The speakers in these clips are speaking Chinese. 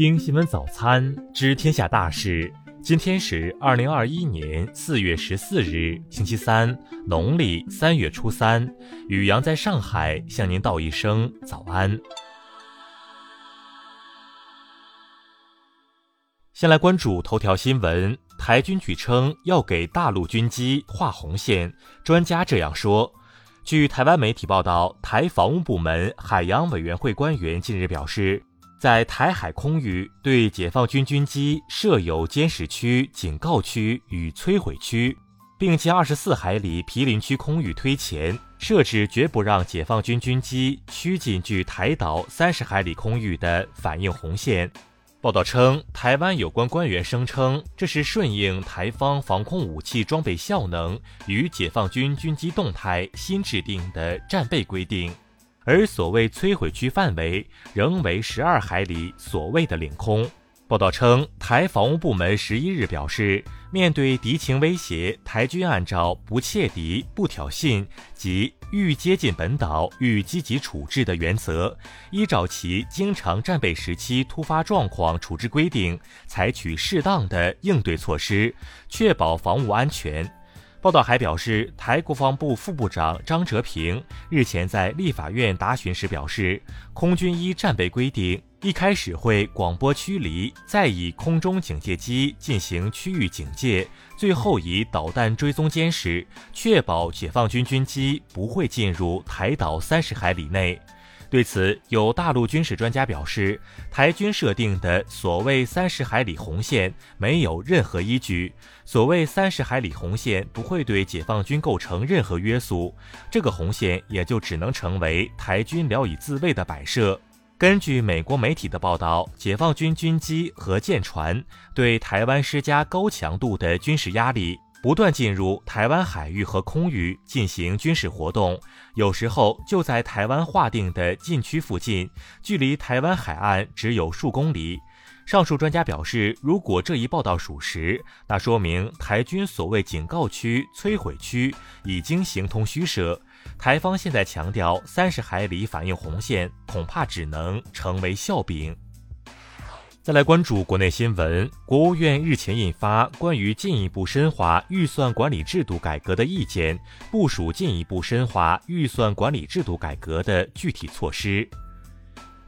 听新闻早餐知天下大事。今天是二零二一年四月十四日，星期三，农历三月初三。雨阳在上海向您道一声早安。先来关注头条新闻：台军据称要给大陆军机画红线，专家这样说。据台湾媒体报道，台防务部门海洋委员会官员近日表示，在台海空域对解放军军机设有监视区、警告区与摧毁区，并将二十四海里毗邻区空域推前，设置绝不让解放军军机趋近距台岛三十海里空域的反应红线。报道称，台湾有关官员声称，这是顺应台方防空武器装备效能与解放军军机动态新制定的战备规定，而所谓摧毁区范围仍为十二海里所谓的领空。报道称，台防务部门十一日表示，面对敌情威胁，台军按照不怯敌、不挑衅及愈接近本岛愈积极处置的原则，依照其经常战备时期突发状况处置规定，采取适当的应对措施，确保防务安全。报道还表示，台国防部副部长张哲平日前在立法院答询时表示，空军依战备规定，一开始会广播驱离，再以空中警戒机进行区域警戒，最后以导弹追踪监视，确保解放军军机不会进入台岛三十海里内。对此，有大陆军事专家表示，台军设定的所谓三十海里红线没有任何依据。所谓三十海里红线不会对解放军构成任何约束，这个红线也就只能成为台军聊以自卫的摆设。根据美国媒体的报道，解放军军机和舰船对台湾施加高强度的军事压力。不断进入台湾海域和空域进行军事活动，有时候就在台湾划定的禁区附近，距离台湾海岸只有数公里。上述专家表示，如果这一报道属实，那说明台军所谓警告区、摧毁区已经形同虚设。台方现在强调三十海里反应红线，恐怕只能成为笑柄。再来关注国内新闻，国务院日前印发关于进一步深化预算管理制度改革的意见，部署进一步深化预算管理制度改革的具体措施。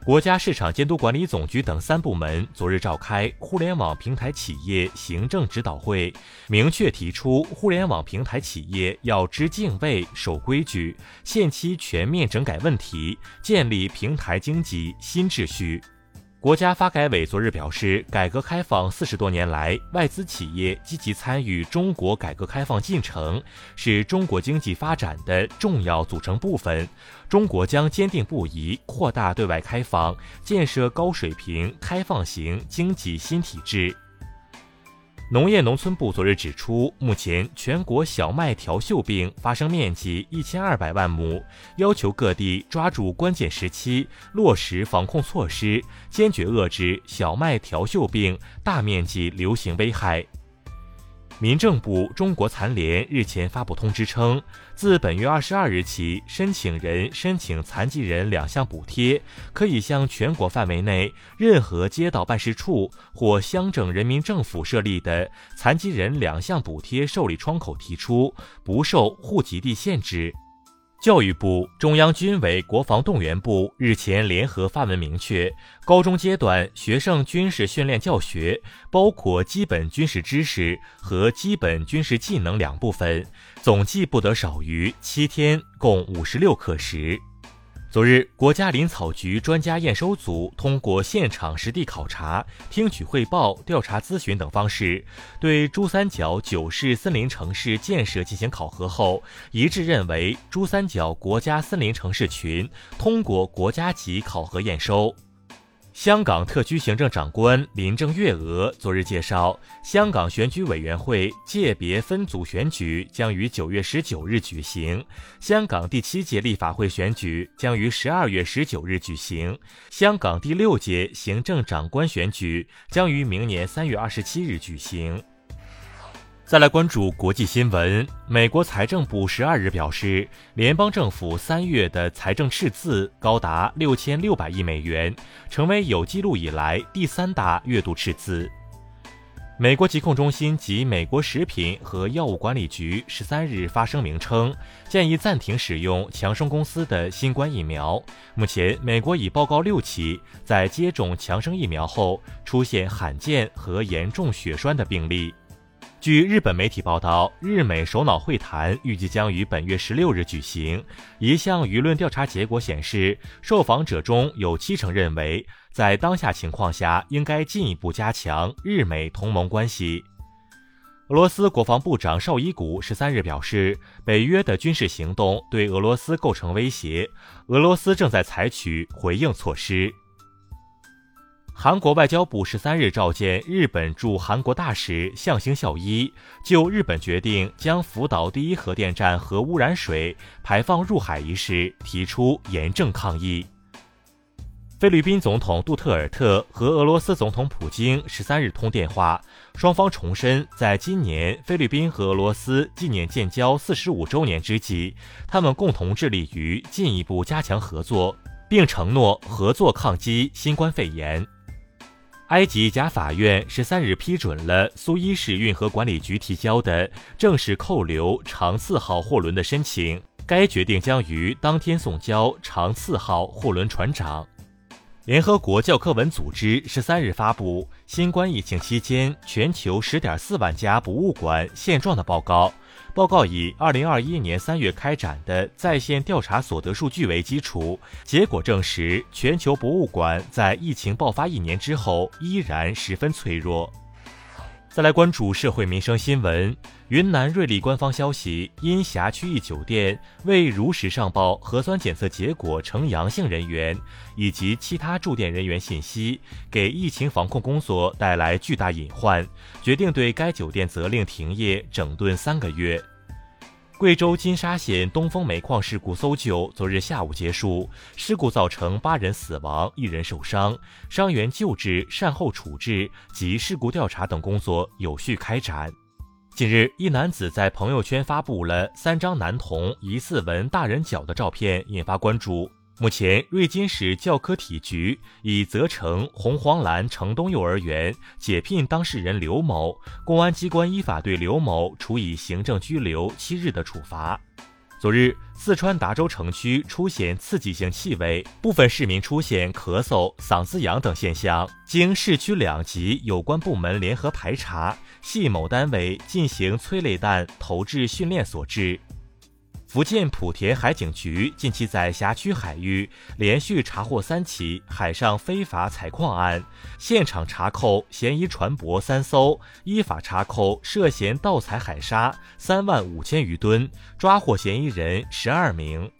国家市场监督管理总局等三部门昨日召开互联网平台企业行政指导会，明确提出，互联网平台企业要知敬畏、守规矩，限期全面整改问题，建立平台经济新秩序。国家发改委昨日表示，改革开放四十多年来，外资企业积极参与中国改革开放进程，是中国经济发展的重要组成部分。中国将坚定不移扩大对外开放，建设高水平开放型经济新体制。农业农村部昨日指出，目前全国小麦条锈病发生面积一千二百万亩，要求各地抓住关键时期，落实防控措施，坚决遏制小麦条锈病大面积流行危害。民政部、中国残联日前发布通知称，自本月二十二日起，申请人申请残疾人两项补贴，可以向全国范围内任何街道办事处或乡镇人民政府设立的残疾人两项补贴受理窗口提出，不受户籍地限制。教育部、中央军委国防动员部日前联合发文明确，高中阶段学生军事训练教学包括基本军事知识和基本军事技能两部分，总计不得少于七天，共五十六课时。昨日，国家林草局专家验收组通过现场实地考察、听取汇报、调查咨询等方式，对珠三角九市森林城市建设进行考核后，一致认为珠三角国家森林城市群通过国家级考核验收。香港特区行政长官林郑月娥昨日介绍，香港选举委员会界别分组选举将于九月十九日举行，香港第七届立法会选举将于十二月十九日举行，香港第六届行政长官选举将于明年三月二十七日举行。再来关注国际新闻。美国财政部十二日表示，联邦政府三月的财政赤字高达六千六百亿美元，成为有记录以来第三大月度赤字。美国疾控中心及美国食品和药物管理局十三日发声明称，建议暂停使用强生公司的新冠疫苗。目前，美国已报告六起在接种强生疫苗后出现罕见和严重血栓的病例。据日本媒体报道，日美首脑会谈预计将于本月十六日举行。一项舆论调查结果显示，受访者中有七成认为，在当下情况下应该进一步加强日美同盟关系。俄罗斯国防部长绍伊古十三日表示，北约的军事行动对俄罗斯构成威胁，俄罗斯正在采取回应措施。韩国外交部十三日召见日本驻韩国大使相星孝一，就日本决定将福岛第一核电站核污染水排放入海一事提出严正抗议。菲律宾总统杜特尔特和俄罗斯总统普京十三日通电话，双方重申，在今年菲律宾和俄罗斯纪念建交四十五周年之际，他们共同致力于进一步加强合作，并承诺合作抗击新冠肺炎。埃及甲法院十三日批准了苏伊士运河管理局提交的正式扣留长次号货轮的申请，该决定将于当天送交长次号货轮船长。联合国教科文组织十三日发布新冠疫情期间全球十点四万家博物馆现状的报告。报告以二零二一年三月开展的在线调查所得数据为基础，结果证实，全球博物馆在疫情爆发一年之后依然十分脆弱。再来关注社会民生新闻。云南瑞丽官方消息，因辖区一酒店未如实上报核酸检测结果呈阳性人员以及其他住店人员信息，给疫情防控工作带来巨大隐患，决定对该酒店责令停业整顿三个月。贵州金沙县东风煤矿事故搜救昨日下午结束，事故造成八人死亡、一人受伤，伤员救治、善后处置及事故调查等工作有序开展。近日，一男子在朋友圈发布了三张男童疑似纹大人脚的照片，引发关注。目前，瑞金市教科体局已责成红黄蓝城东幼儿园解聘当事人刘某，公安机关依法对刘某处以行政拘留七日的处罚。昨日，四川达州城区出现刺激性气味，部分市民出现咳嗽、嗓子痒等现象，经市区两级有关部门联合排查，系某单位进行催泪弹投掷训练所致。福建莆田海警局近期在辖区海域连续查获三起海上非法采矿案，现场查扣嫌疑船舶三艘，依法查扣涉嫌盗采海砂三万五千余吨，抓获嫌疑人十二名。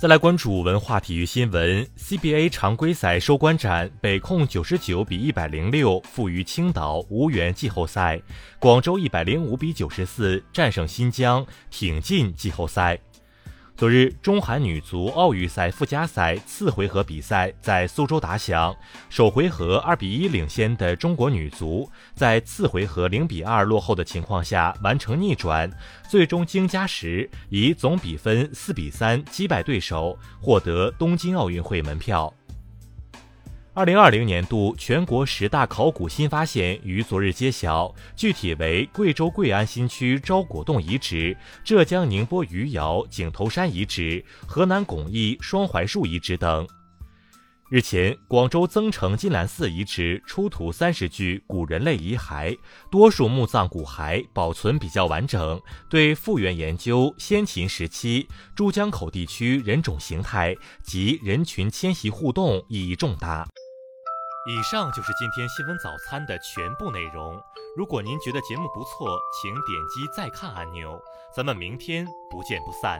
再来关注文化体育新闻，CBA 常规赛收官战，北控九十九比一百零六负于青岛，无缘季后赛；广州一百零五比九十四战胜新疆，挺进季后赛。昨日，中韩女足奥运赛附加赛次回合比赛在苏州打响。首回合二比一领先的中国女足，在次回合零比二落后的情况下完成逆转，最终经加时以总比分四比三击败对手，获得东京奥运会门票。二零二零年度全国十大考古新发现于昨日揭晓，具体为贵州贵安新区昭果洞遗址、浙江宁波余姚井头山遗址、河南巩义双槐树遗址等。日前，广州增城金兰寺遗址出土三十具古人类遗骸，多数墓葬骨骸保存比较完整，对复原研究先秦时期珠江口地区人种形态及人群迁徙互动意义重大。以上就是今天新闻早餐的全部内容。如果您觉得节目不错，请点击再看按钮。咱们明天不见不散。